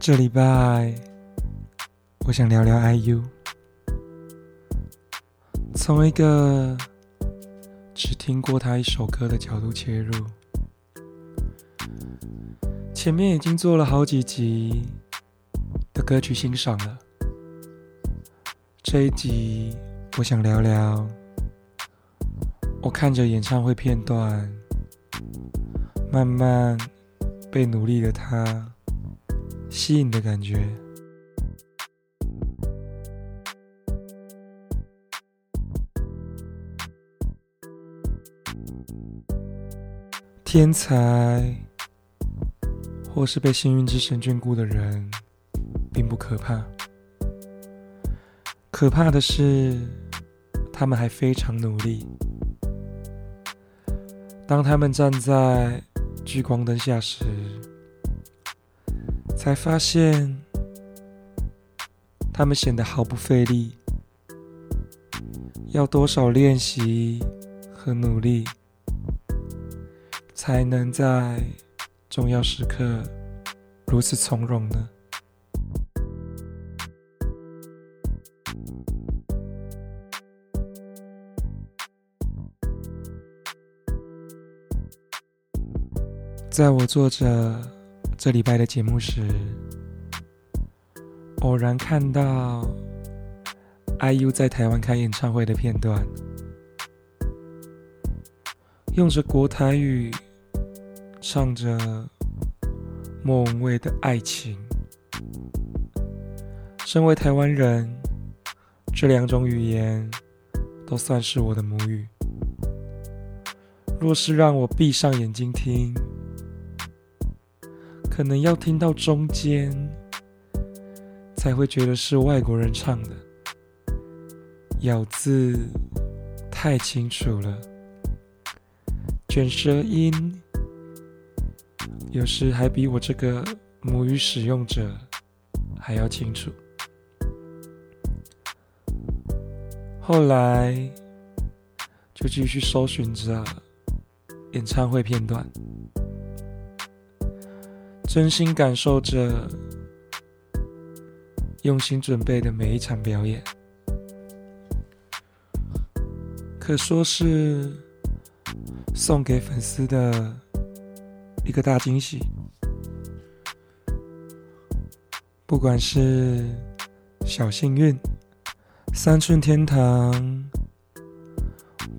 这礼拜，我想聊聊 IU，从一个只听过他一首歌的角度切入。前面已经做了好几集的歌曲欣赏了，这一集我想聊聊我看着演唱会片段，慢慢被努力的他。吸引的感觉，天才或是被幸运之神眷顾的人，并不可怕。可怕的是，他们还非常努力。当他们站在聚光灯下时，才发现，他们显得毫不费力。要多少练习和努力，才能在重要时刻如此从容呢？在我坐着。这礼拜的节目时，偶然看到 IU 在台湾开演唱会的片段，用着国台语唱着莫文蔚的爱情。身为台湾人，这两种语言都算是我的母语。若是让我闭上眼睛听，可能要听到中间，才会觉得是外国人唱的，咬字太清楚了，卷舌音有时还比我这个母语使用者还要清楚。后来就继续搜寻着演唱会片段。真心感受着用心准备的每一场表演，可说是送给粉丝的一个大惊喜。不管是小幸运、三寸天堂，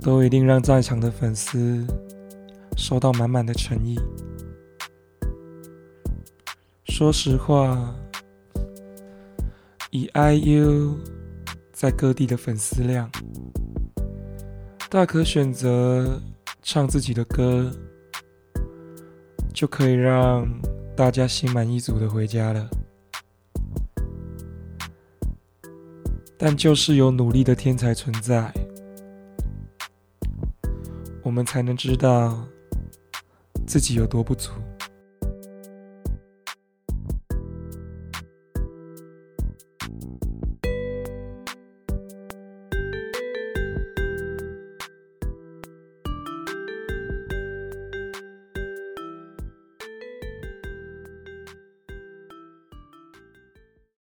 都一定让在场的粉丝收到满满的诚意。说实话，以 IU 在各地的粉丝量，大可选择唱自己的歌，就可以让大家心满意足的回家了。但就是有努力的天才存在，我们才能知道自己有多不足。